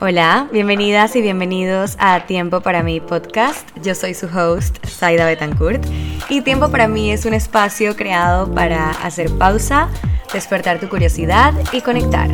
Hola, bienvenidas y bienvenidos a Tiempo para mí podcast. Yo soy su host, Saida Betancourt, y Tiempo para mí es un espacio creado para hacer pausa, despertar tu curiosidad y conectar.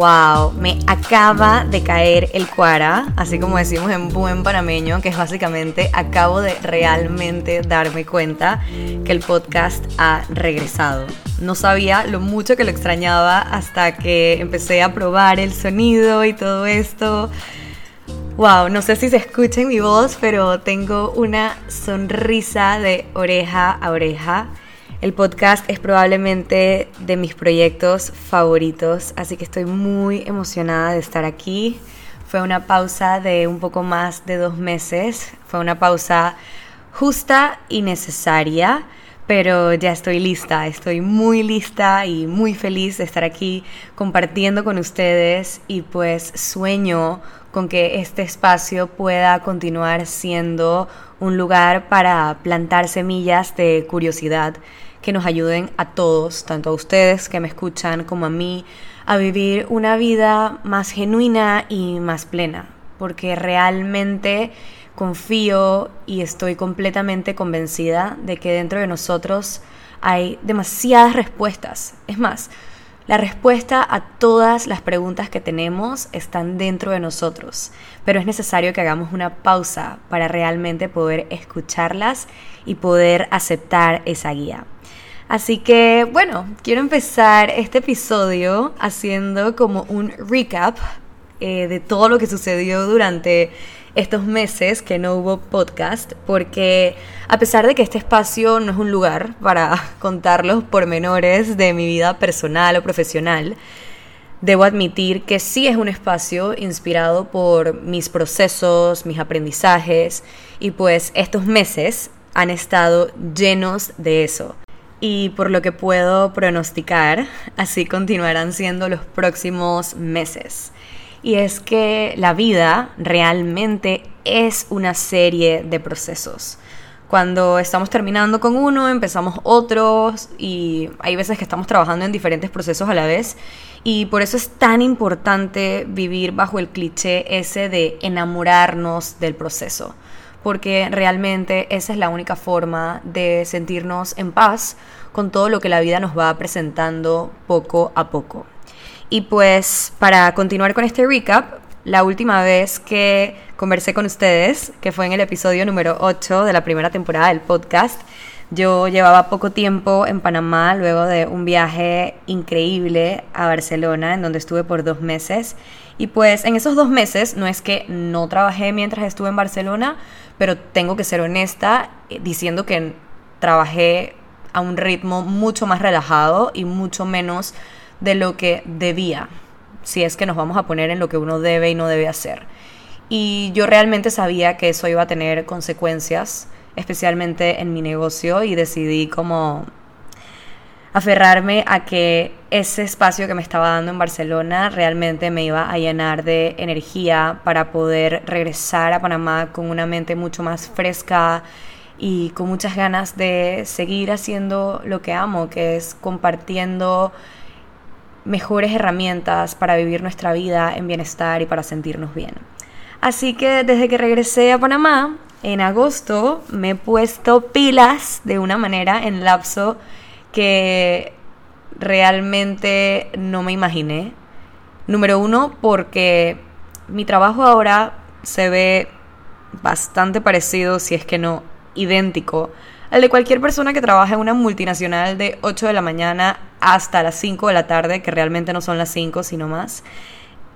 Wow, me acaba de caer el cuara, así como decimos en buen panameño, que es básicamente acabo de realmente darme cuenta que el podcast ha regresado. No sabía lo mucho que lo extrañaba hasta que empecé a probar el sonido y todo esto. Wow, no sé si se escucha mi voz, pero tengo una sonrisa de oreja a oreja. El podcast es probablemente de mis proyectos favoritos, así que estoy muy emocionada de estar aquí. Fue una pausa de un poco más de dos meses, fue una pausa justa y necesaria, pero ya estoy lista, estoy muy lista y muy feliz de estar aquí compartiendo con ustedes y pues sueño con que este espacio pueda continuar siendo un lugar para plantar semillas de curiosidad que nos ayuden a todos, tanto a ustedes que me escuchan como a mí, a vivir una vida más genuina y más plena, porque realmente confío y estoy completamente convencida de que dentro de nosotros hay demasiadas respuestas. Es más, la respuesta a todas las preguntas que tenemos están dentro de nosotros, pero es necesario que hagamos una pausa para realmente poder escucharlas y poder aceptar esa guía. Así que bueno, quiero empezar este episodio haciendo como un recap eh, de todo lo que sucedió durante estos meses que no hubo podcast, porque a pesar de que este espacio no es un lugar para contar los pormenores de mi vida personal o profesional, debo admitir que sí es un espacio inspirado por mis procesos, mis aprendizajes, y pues estos meses han estado llenos de eso y por lo que puedo pronosticar, así continuarán siendo los próximos meses. Y es que la vida realmente es una serie de procesos. Cuando estamos terminando con uno, empezamos otros y hay veces que estamos trabajando en diferentes procesos a la vez. Y por eso es tan importante vivir bajo el cliché ese de enamorarnos del proceso porque realmente esa es la única forma de sentirnos en paz con todo lo que la vida nos va presentando poco a poco. Y pues para continuar con este recap, la última vez que conversé con ustedes, que fue en el episodio número 8 de la primera temporada del podcast, yo llevaba poco tiempo en Panamá luego de un viaje increíble a Barcelona, en donde estuve por dos meses. Y pues en esos dos meses no es que no trabajé mientras estuve en Barcelona, pero tengo que ser honesta eh, diciendo que trabajé a un ritmo mucho más relajado y mucho menos de lo que debía, si es que nos vamos a poner en lo que uno debe y no debe hacer. Y yo realmente sabía que eso iba a tener consecuencias, especialmente en mi negocio, y decidí como aferrarme a que ese espacio que me estaba dando en Barcelona realmente me iba a llenar de energía para poder regresar a Panamá con una mente mucho más fresca y con muchas ganas de seguir haciendo lo que amo, que es compartiendo mejores herramientas para vivir nuestra vida en bienestar y para sentirnos bien. Así que desde que regresé a Panamá, en agosto, me he puesto pilas de una manera en lapso que realmente no me imaginé. Número uno, porque mi trabajo ahora se ve bastante parecido, si es que no idéntico, al de cualquier persona que trabaja en una multinacional de 8 de la mañana hasta las 5 de la tarde, que realmente no son las 5, sino más.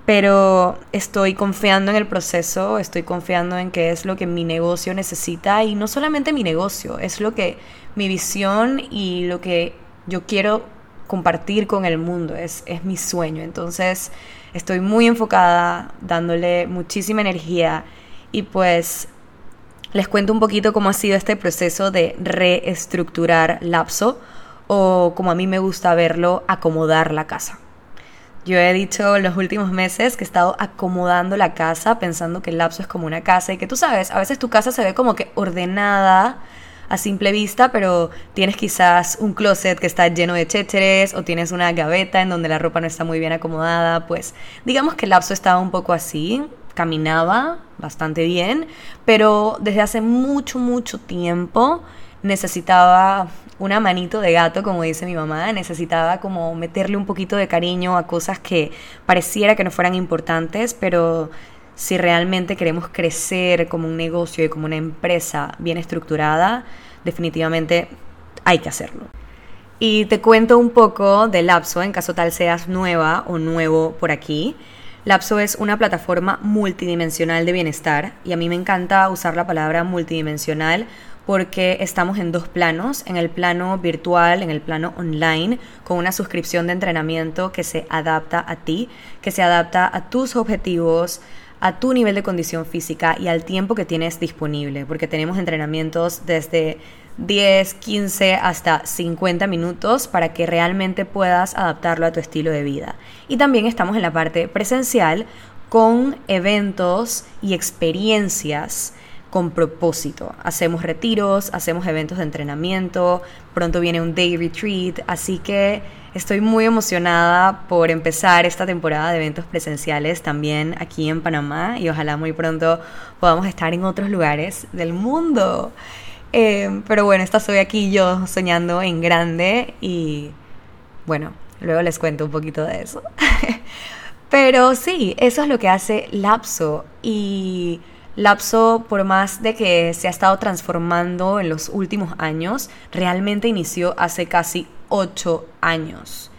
Pero estoy confiando en el proceso, estoy confiando en que es lo que mi negocio necesita y no solamente mi negocio, es lo que mi visión y lo que yo quiero compartir con el mundo, es, es mi sueño. Entonces estoy muy enfocada, dándole muchísima energía y pues les cuento un poquito cómo ha sido este proceso de reestructurar Lapso o como a mí me gusta verlo, acomodar la casa. Yo he dicho los últimos meses que he estado acomodando la casa pensando que el lapso es como una casa y que tú sabes, a veces tu casa se ve como que ordenada, a simple vista, pero tienes quizás un closet que está lleno de chécheres o tienes una gaveta en donde la ropa no está muy bien acomodada, pues digamos que el lapso estaba un poco así, caminaba bastante bien, pero desde hace mucho, mucho tiempo necesitaba una manito de gato, como dice mi mamá, necesitaba como meterle un poquito de cariño a cosas que pareciera que no fueran importantes, pero si realmente queremos crecer como un negocio y como una empresa bien estructurada, definitivamente hay que hacerlo. Y te cuento un poco de Lapso en caso tal seas nueva o nuevo por aquí. Lapso es una plataforma multidimensional de bienestar y a mí me encanta usar la palabra multidimensional porque estamos en dos planos, en el plano virtual, en el plano online, con una suscripción de entrenamiento que se adapta a ti, que se adapta a tus objetivos, a tu nivel de condición física y al tiempo que tienes disponible, porque tenemos entrenamientos desde 10, 15 hasta 50 minutos para que realmente puedas adaptarlo a tu estilo de vida. Y también estamos en la parte presencial con eventos y experiencias con propósito. Hacemos retiros, hacemos eventos de entrenamiento, pronto viene un day retreat, así que estoy muy emocionada por empezar esta temporada de eventos presenciales también aquí en Panamá y ojalá muy pronto podamos estar en otros lugares del mundo. Eh, pero bueno, esta soy aquí yo soñando en grande y bueno, luego les cuento un poquito de eso. pero sí, eso es lo que hace Lapso y Lapso, por más de que se ha estado transformando en los últimos años, realmente inició hace casi ocho años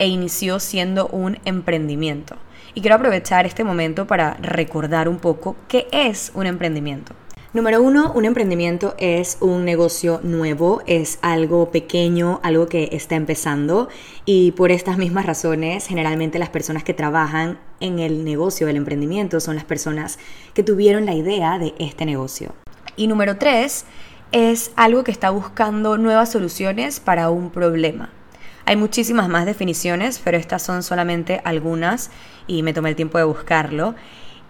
e inició siendo un emprendimiento. Y quiero aprovechar este momento para recordar un poco qué es un emprendimiento. Número uno, un emprendimiento es un negocio nuevo, es algo pequeño, algo que está empezando y por estas mismas razones generalmente las personas que trabajan en el negocio del emprendimiento son las personas que tuvieron la idea de este negocio. Y número tres, es algo que está buscando nuevas soluciones para un problema. Hay muchísimas más definiciones, pero estas son solamente algunas y me tomé el tiempo de buscarlo.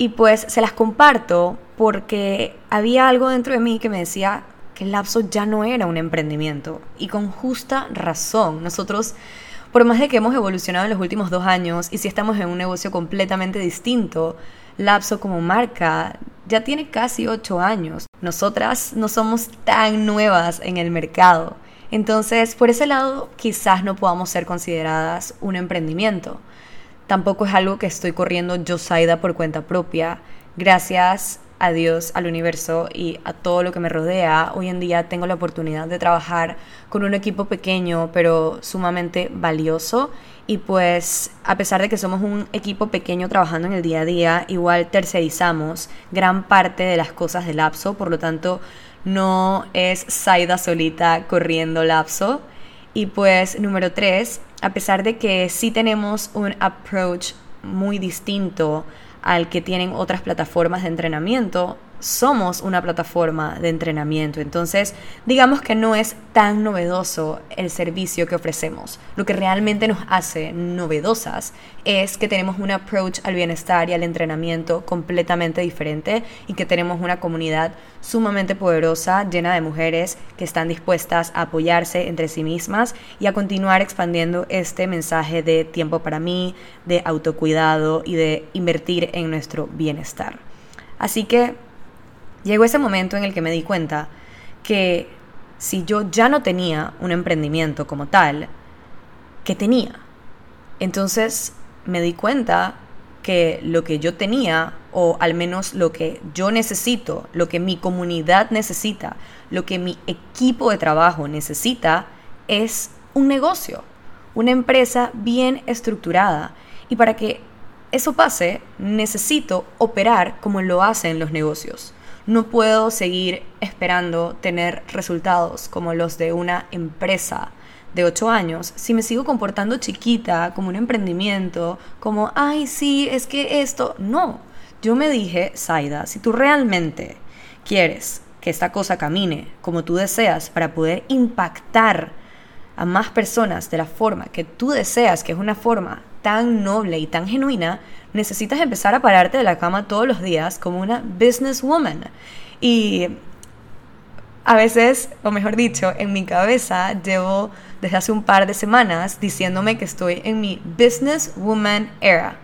Y pues se las comparto porque había algo dentro de mí que me decía que el lapso ya no era un emprendimiento. Y con justa razón. Nosotros, por más de que hemos evolucionado en los últimos dos años y si estamos en un negocio completamente distinto, Lapso como marca ya tiene casi ocho años. Nosotras no somos tan nuevas en el mercado. Entonces, por ese lado, quizás no podamos ser consideradas un emprendimiento. Tampoco es algo que estoy corriendo yo, Saida, por cuenta propia. Gracias a Dios, al universo y a todo lo que me rodea, hoy en día tengo la oportunidad de trabajar con un equipo pequeño pero sumamente valioso y pues a pesar de que somos un equipo pequeño trabajando en el día a día, igual tercerizamos gran parte de las cosas del lapso, por lo tanto no es Saida solita corriendo lapso. Y pues número tres, a pesar de que sí tenemos un approach muy distinto al que tienen otras plataformas de entrenamiento, somos una plataforma de entrenamiento. Entonces, digamos que no es tan novedoso el servicio que ofrecemos. Lo que realmente nos hace novedosas es que tenemos un approach al bienestar y al entrenamiento completamente diferente y que tenemos una comunidad sumamente poderosa, llena de mujeres que están dispuestas a apoyarse entre sí mismas y a continuar expandiendo este mensaje de tiempo para mí, de autocuidado y de invertir en nuestro bienestar. Así que llegó ese momento en el que me di cuenta que si yo ya no tenía un emprendimiento como tal, ¿qué tenía? Entonces me di cuenta que lo que yo tenía, o al menos lo que yo necesito, lo que mi comunidad necesita, lo que mi equipo de trabajo necesita, es un negocio, una empresa bien estructurada. Y para que eso pase, necesito operar como lo hacen los negocios. No puedo seguir esperando tener resultados como los de una empresa de 8 años si me sigo comportando chiquita, como un emprendimiento, como, ay, sí, es que esto. No, yo me dije, Zaida, si tú realmente quieres que esta cosa camine como tú deseas para poder impactar a más personas de la forma que tú deseas, que es una forma tan noble y tan genuina, necesitas empezar a pararte de la cama todos los días como una businesswoman. Y a veces, o mejor dicho, en mi cabeza llevo desde hace un par de semanas diciéndome que estoy en mi business woman era.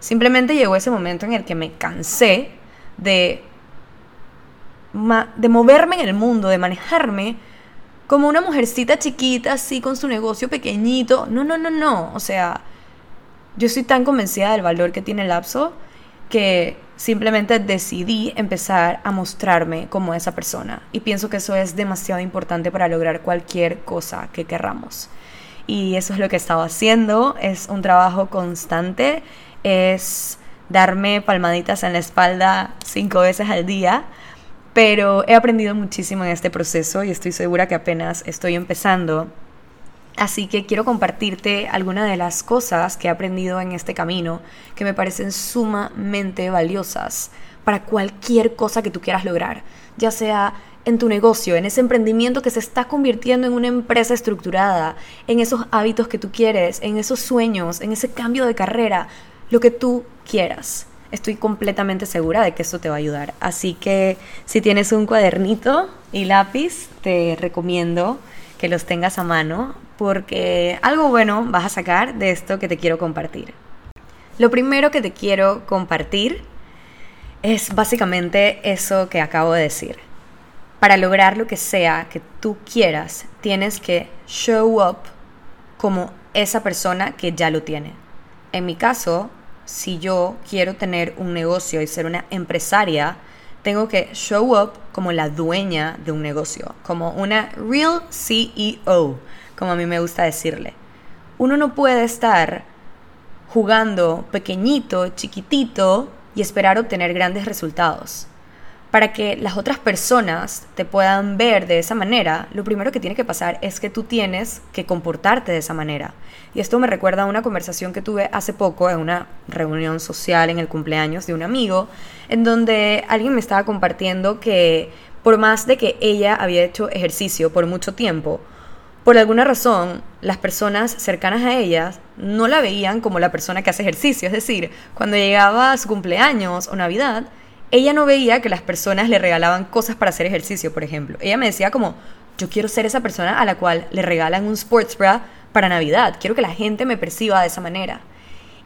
Simplemente llegó ese momento en el que me cansé de, de moverme en el mundo, de manejarme como una mujercita chiquita, así con su negocio pequeñito. No, no, no, no. O sea, yo estoy tan convencida del valor que tiene el lapso que simplemente decidí empezar a mostrarme como esa persona. Y pienso que eso es demasiado importante para lograr cualquier cosa que querramos. Y eso es lo que he estado haciendo. Es un trabajo constante. Es darme palmaditas en la espalda cinco veces al día pero he aprendido muchísimo en este proceso y estoy segura que apenas estoy empezando. Así que quiero compartirte algunas de las cosas que he aprendido en este camino que me parecen sumamente valiosas para cualquier cosa que tú quieras lograr, ya sea en tu negocio, en ese emprendimiento que se está convirtiendo en una empresa estructurada, en esos hábitos que tú quieres, en esos sueños, en ese cambio de carrera, lo que tú quieras estoy completamente segura de que esto te va a ayudar. Así que si tienes un cuadernito y lápiz, te recomiendo que los tengas a mano porque algo bueno vas a sacar de esto que te quiero compartir. Lo primero que te quiero compartir es básicamente eso que acabo de decir. Para lograr lo que sea que tú quieras, tienes que show up como esa persona que ya lo tiene. En mi caso, si yo quiero tener un negocio y ser una empresaria, tengo que show up como la dueña de un negocio, como una real CEO, como a mí me gusta decirle. Uno no puede estar jugando pequeñito, chiquitito y esperar obtener grandes resultados para que las otras personas te puedan ver de esa manera, lo primero que tiene que pasar es que tú tienes que comportarte de esa manera. Y esto me recuerda a una conversación que tuve hace poco en una reunión social en el cumpleaños de un amigo, en donde alguien me estaba compartiendo que por más de que ella había hecho ejercicio por mucho tiempo, por alguna razón, las personas cercanas a ella no la veían como la persona que hace ejercicio. Es decir, cuando llegaba su cumpleaños o Navidad, ella no veía que las personas le regalaban cosas para hacer ejercicio, por ejemplo. Ella me decía como, yo quiero ser esa persona a la cual le regalan un sports bra para Navidad. Quiero que la gente me perciba de esa manera.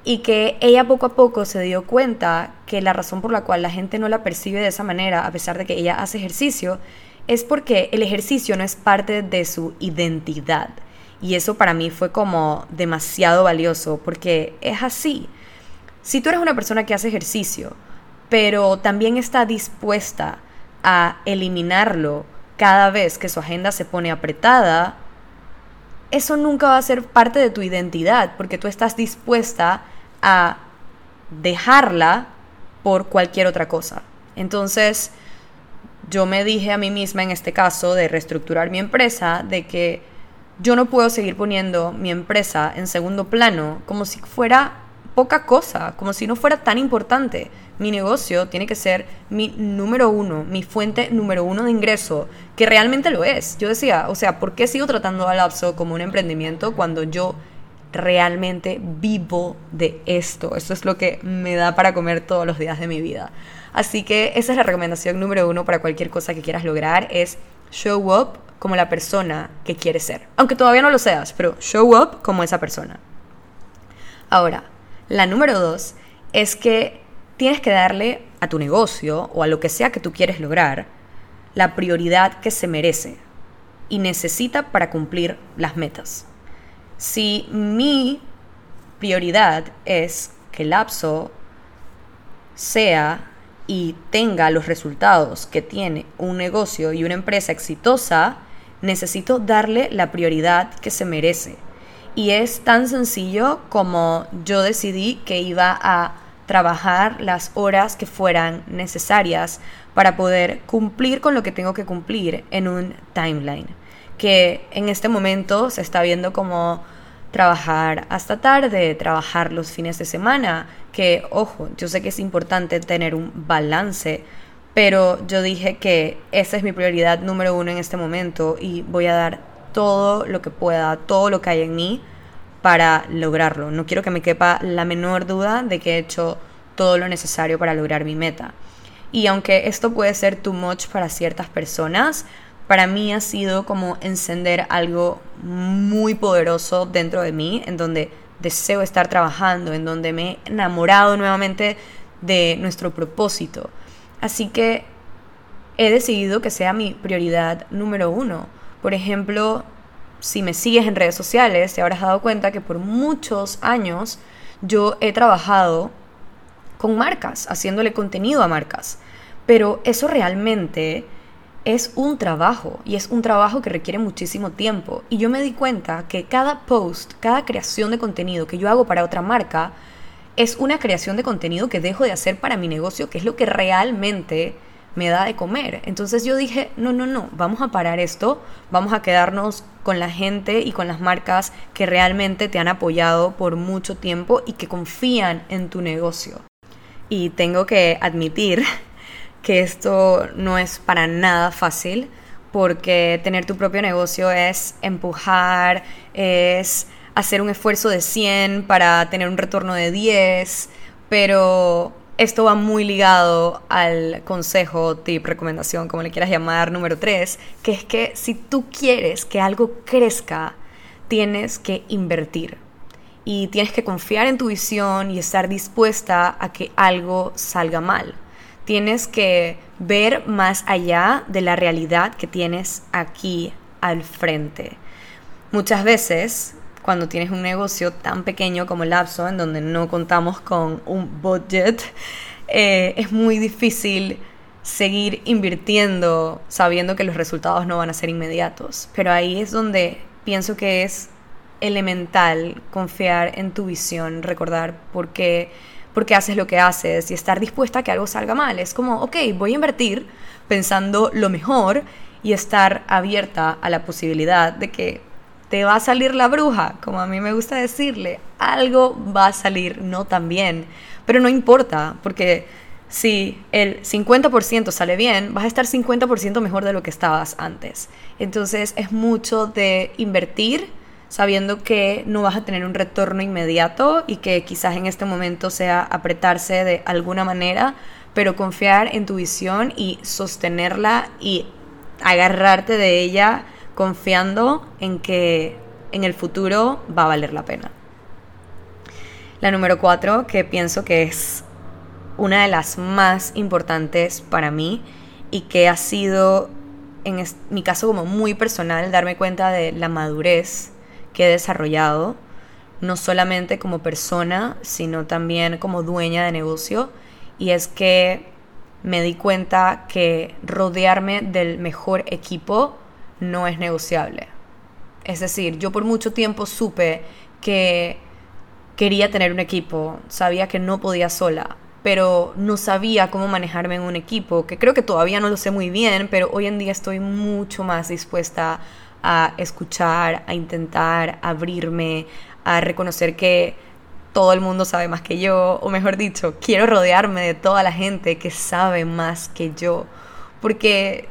Y que ella poco a poco se dio cuenta que la razón por la cual la gente no la percibe de esa manera, a pesar de que ella hace ejercicio, es porque el ejercicio no es parte de su identidad. Y eso para mí fue como demasiado valioso, porque es así. Si tú eres una persona que hace ejercicio, pero también está dispuesta a eliminarlo cada vez que su agenda se pone apretada, eso nunca va a ser parte de tu identidad, porque tú estás dispuesta a dejarla por cualquier otra cosa. Entonces, yo me dije a mí misma en este caso de reestructurar mi empresa, de que yo no puedo seguir poniendo mi empresa en segundo plano como si fuera poca cosa, como si no fuera tan importante mi negocio tiene que ser mi número uno, mi fuente número uno de ingreso, que realmente lo es. Yo decía, o sea, ¿por qué sigo tratando a Lapso como un emprendimiento cuando yo realmente vivo de esto? Eso es lo que me da para comer todos los días de mi vida. Así que esa es la recomendación número uno para cualquier cosa que quieras lograr, es show up como la persona que quieres ser. Aunque todavía no lo seas, pero show up como esa persona. Ahora, la número dos es que tienes que darle a tu negocio o a lo que sea que tú quieres lograr la prioridad que se merece y necesita para cumplir las metas. Si mi prioridad es que el lapso sea y tenga los resultados que tiene un negocio y una empresa exitosa, necesito darle la prioridad que se merece. Y es tan sencillo como yo decidí que iba a trabajar las horas que fueran necesarias para poder cumplir con lo que tengo que cumplir en un timeline. Que en este momento se está viendo como trabajar hasta tarde, trabajar los fines de semana, que ojo, yo sé que es importante tener un balance, pero yo dije que esa es mi prioridad número uno en este momento y voy a dar todo lo que pueda, todo lo que hay en mí para lograrlo. No quiero que me quepa la menor duda de que he hecho todo lo necesario para lograr mi meta. Y aunque esto puede ser too much para ciertas personas, para mí ha sido como encender algo muy poderoso dentro de mí, en donde deseo estar trabajando, en donde me he enamorado nuevamente de nuestro propósito. Así que he decidido que sea mi prioridad número uno. Por ejemplo, si me sigues en redes sociales, te habrás dado cuenta que por muchos años yo he trabajado con marcas, haciéndole contenido a marcas. Pero eso realmente es un trabajo y es un trabajo que requiere muchísimo tiempo. Y yo me di cuenta que cada post, cada creación de contenido que yo hago para otra marca, es una creación de contenido que dejo de hacer para mi negocio, que es lo que realmente me da de comer. Entonces yo dije, no, no, no, vamos a parar esto, vamos a quedarnos con la gente y con las marcas que realmente te han apoyado por mucho tiempo y que confían en tu negocio. Y tengo que admitir que esto no es para nada fácil porque tener tu propio negocio es empujar, es hacer un esfuerzo de 100 para tener un retorno de 10, pero esto va muy ligado al consejo, tip, recomendación, como le quieras llamar, número 3, que es que si tú quieres que algo crezca, tienes que invertir. Y tienes que confiar en tu visión y estar dispuesta a que algo salga mal tienes que ver más allá de la realidad que tienes aquí al frente. Muchas veces, cuando tienes un negocio tan pequeño como el Lapso, en donde no contamos con un budget, eh, es muy difícil seguir invirtiendo sabiendo que los resultados no van a ser inmediatos. Pero ahí es donde pienso que es elemental confiar en tu visión, recordar por qué porque haces lo que haces y estar dispuesta a que algo salga mal. Es como, ok, voy a invertir pensando lo mejor y estar abierta a la posibilidad de que te va a salir la bruja, como a mí me gusta decirle, algo va a salir no tan bien, pero no importa, porque si el 50% sale bien, vas a estar 50% mejor de lo que estabas antes. Entonces es mucho de invertir sabiendo que no vas a tener un retorno inmediato y que quizás en este momento sea apretarse de alguna manera, pero confiar en tu visión y sostenerla y agarrarte de ella confiando en que en el futuro va a valer la pena. La número cuatro, que pienso que es una de las más importantes para mí y que ha sido en mi caso como muy personal darme cuenta de la madurez he desarrollado, no solamente como persona, sino también como dueña de negocio, y es que me di cuenta que rodearme del mejor equipo no es negociable. Es decir, yo por mucho tiempo supe que quería tener un equipo, sabía que no podía sola, pero no sabía cómo manejarme en un equipo, que creo que todavía no lo sé muy bien, pero hoy en día estoy mucho más dispuesta a escuchar, a intentar abrirme, a reconocer que todo el mundo sabe más que yo, o mejor dicho, quiero rodearme de toda la gente que sabe más que yo, porque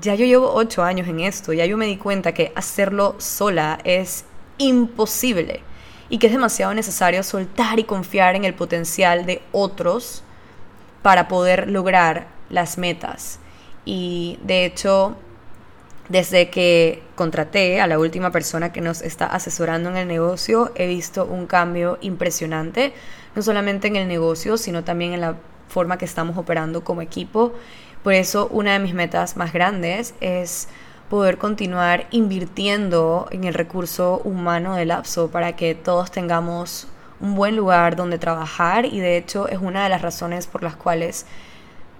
ya yo llevo ocho años en esto, ya yo me di cuenta que hacerlo sola es imposible y que es demasiado necesario soltar y confiar en el potencial de otros para poder lograr las metas. Y de hecho, desde que contraté a la última persona que nos está asesorando en el negocio, he visto un cambio impresionante, no solamente en el negocio, sino también en la forma que estamos operando como equipo. Por eso una de mis metas más grandes es poder continuar invirtiendo en el recurso humano del lapso para que todos tengamos un buen lugar donde trabajar y de hecho es una de las razones por las cuales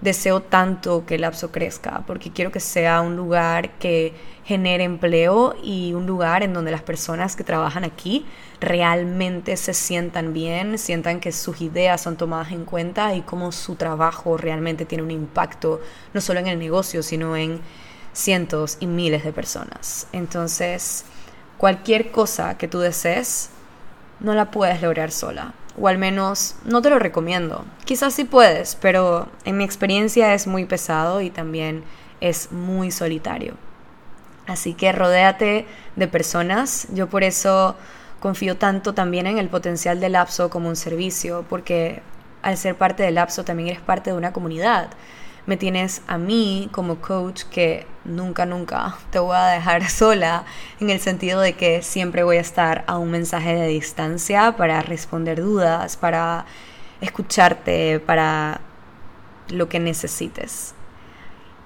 deseo tanto que el lapso crezca, porque quiero que sea un lugar que genere empleo y un lugar en donde las personas que trabajan aquí realmente se sientan bien, sientan que sus ideas son tomadas en cuenta y cómo su trabajo realmente tiene un impacto no solo en el negocio, sino en cientos y miles de personas. Entonces, cualquier cosa que tú desees, no la puedes lograr sola o al menos no te lo recomiendo. Quizás sí puedes, pero en mi experiencia es muy pesado y también es muy solitario. Así que rodéate de personas. Yo por eso confío tanto también en el potencial del lapso como un servicio, porque al ser parte del lapso también eres parte de una comunidad. Me tienes a mí como coach que nunca, nunca te voy a dejar sola en el sentido de que siempre voy a estar a un mensaje de distancia para responder dudas, para escucharte, para lo que necesites.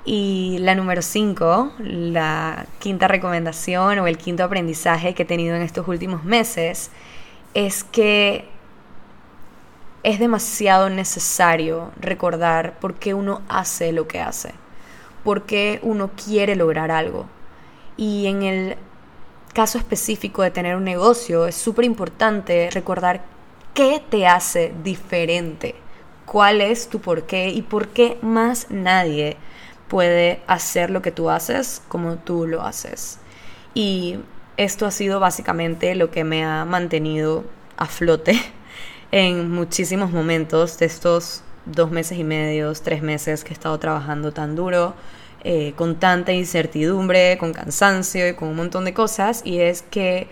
Y la número 5, la quinta recomendación o el quinto aprendizaje que he tenido en estos últimos meses es que es demasiado necesario recordar por qué uno hace lo que hace, por qué uno quiere lograr algo. Y en el caso específico de tener un negocio es súper importante recordar qué te hace diferente, cuál es tu por qué y por qué más nadie puede hacer lo que tú haces como tú lo haces. Y esto ha sido básicamente lo que me ha mantenido a flote en muchísimos momentos de estos dos meses y medio, tres meses que he estado trabajando tan duro, eh, con tanta incertidumbre, con cansancio y con un montón de cosas. Y es que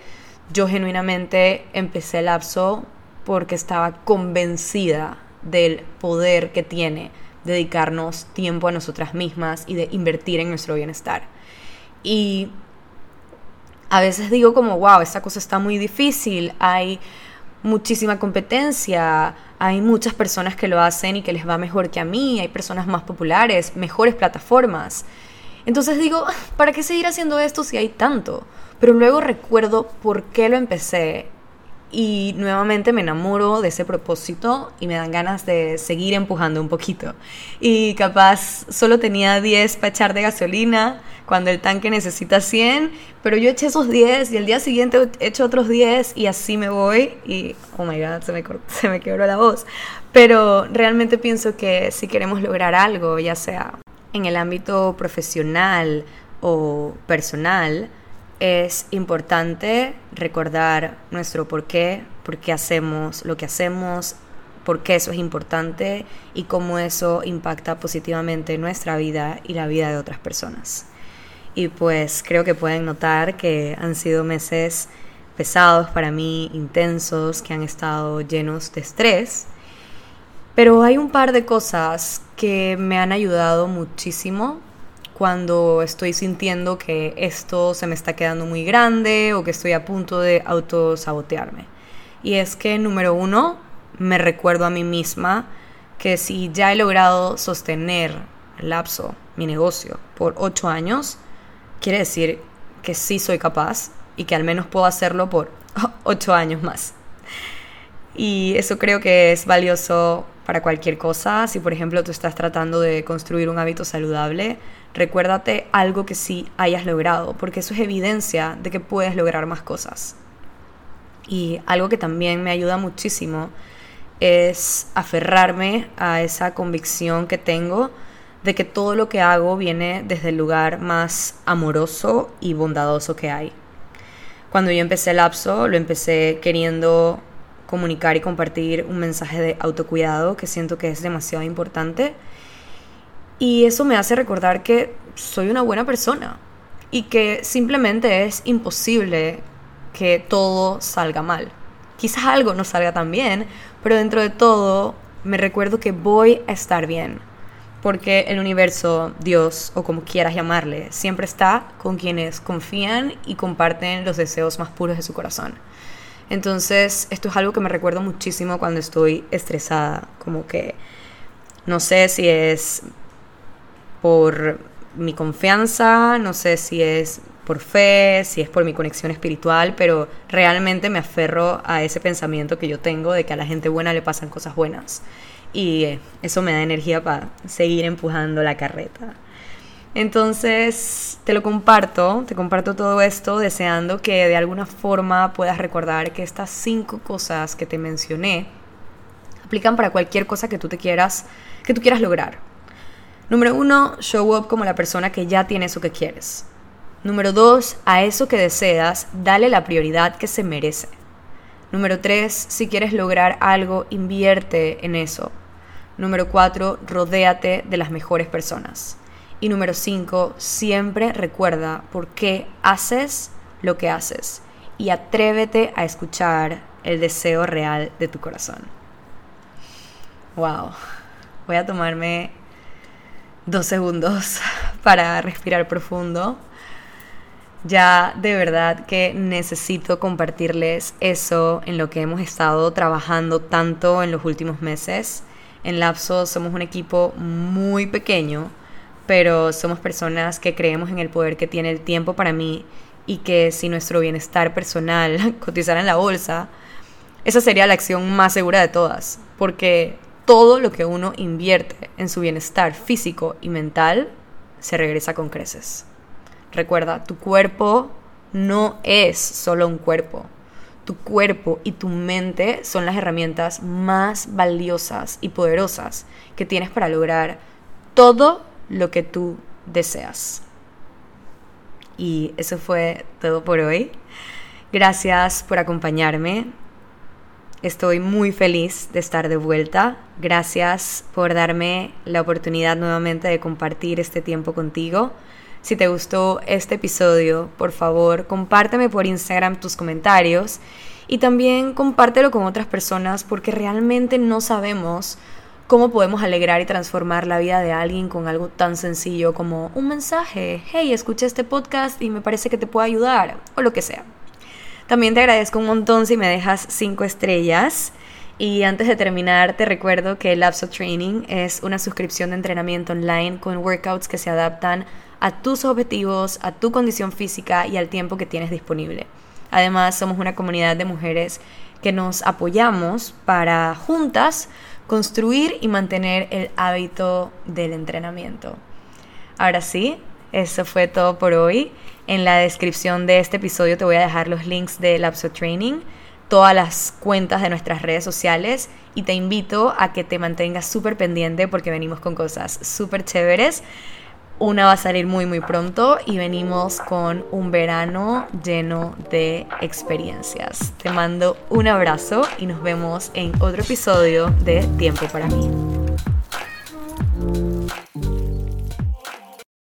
yo genuinamente empecé el lapso porque estaba convencida del poder que tiene dedicarnos tiempo a nosotras mismas y de invertir en nuestro bienestar. Y a veces digo como, wow, esta cosa está muy difícil, hay muchísima competencia, hay muchas personas que lo hacen y que les va mejor que a mí, hay personas más populares, mejores plataformas. Entonces digo, ¿para qué seguir haciendo esto si hay tanto? Pero luego recuerdo por qué lo empecé y nuevamente me enamoro de ese propósito y me dan ganas de seguir empujando un poquito. Y capaz solo tenía 10 para echar de gasolina cuando el tanque necesita 100, pero yo eché esos 10 y el día siguiente he hecho otros 10 y así me voy y, oh my god, se me, se me quebró la voz. Pero realmente pienso que si queremos lograr algo, ya sea en el ámbito profesional o personal, es importante recordar nuestro por qué, por qué hacemos lo que hacemos, por qué eso es importante y cómo eso impacta positivamente nuestra vida y la vida de otras personas. Y pues creo que pueden notar que han sido meses pesados para mí, intensos, que han estado llenos de estrés. Pero hay un par de cosas que me han ayudado muchísimo cuando estoy sintiendo que esto se me está quedando muy grande o que estoy a punto de autosabotearme. Y es que, número uno, me recuerdo a mí misma que si ya he logrado sostener el lapso, mi negocio, por ocho años, quiere decir que sí soy capaz y que al menos puedo hacerlo por ocho años más. Y eso creo que es valioso para cualquier cosa. Si por ejemplo tú estás tratando de construir un hábito saludable, recuérdate algo que sí hayas logrado, porque eso es evidencia de que puedes lograr más cosas. Y algo que también me ayuda muchísimo es aferrarme a esa convicción que tengo de que todo lo que hago viene desde el lugar más amoroso y bondadoso que hay. Cuando yo empecé el lapso, lo empecé queriendo comunicar y compartir un mensaje de autocuidado que siento que es demasiado importante y eso me hace recordar que soy una buena persona y que simplemente es imposible que todo salga mal. Quizás algo no salga tan bien, pero dentro de todo me recuerdo que voy a estar bien. Porque el universo, Dios o como quieras llamarle, siempre está con quienes confían y comparten los deseos más puros de su corazón. Entonces, esto es algo que me recuerdo muchísimo cuando estoy estresada, como que no sé si es por mi confianza, no sé si es por fe, si es por mi conexión espiritual, pero realmente me aferro a ese pensamiento que yo tengo de que a la gente buena le pasan cosas buenas. Y eh, eso me da energía para seguir empujando la carreta. Entonces, te lo comparto, te comparto todo esto deseando que de alguna forma puedas recordar que estas cinco cosas que te mencioné aplican para cualquier cosa que tú te quieras, que tú quieras lograr. Número uno, show up como la persona que ya tiene eso que quieres. Número dos, a eso que deseas, dale la prioridad que se merece. Número tres, si quieres lograr algo, invierte en eso. Número cuatro, rodéate de las mejores personas. Y número cinco, siempre recuerda por qué haces lo que haces y atrévete a escuchar el deseo real de tu corazón. Wow. Voy a tomarme dos segundos para respirar profundo. Ya de verdad que necesito compartirles eso en lo que hemos estado trabajando tanto en los últimos meses. En Lapso somos un equipo muy pequeño, pero somos personas que creemos en el poder que tiene el tiempo para mí y que si nuestro bienestar personal cotizara en la bolsa, esa sería la acción más segura de todas, porque todo lo que uno invierte en su bienestar físico y mental se regresa con creces. Recuerda, tu cuerpo no es solo un cuerpo. Tu cuerpo y tu mente son las herramientas más valiosas y poderosas que tienes para lograr todo lo que tú deseas. Y eso fue todo por hoy. Gracias por acompañarme. Estoy muy feliz de estar de vuelta. Gracias por darme la oportunidad nuevamente de compartir este tiempo contigo. Si te gustó este episodio, por favor, compárteme por Instagram tus comentarios y también compártelo con otras personas porque realmente no sabemos cómo podemos alegrar y transformar la vida de alguien con algo tan sencillo como un mensaje, hey, escuché este podcast y me parece que te puede ayudar o lo que sea. También te agradezco un montón si me dejas 5 estrellas. Y antes de terminar, te recuerdo que Lapso Training es una suscripción de entrenamiento online con workouts que se adaptan a tus objetivos, a tu condición física y al tiempo que tienes disponible. Además, somos una comunidad de mujeres que nos apoyamos para juntas construir y mantener el hábito del entrenamiento. Ahora sí, eso fue todo por hoy. En la descripción de este episodio te voy a dejar los links de Lapso Training, todas las cuentas de nuestras redes sociales y te invito a que te mantengas súper pendiente porque venimos con cosas súper chéveres. Una va a salir muy muy pronto y venimos con un verano lleno de experiencias. Te mando un abrazo y nos vemos en otro episodio de Tiempo para mí.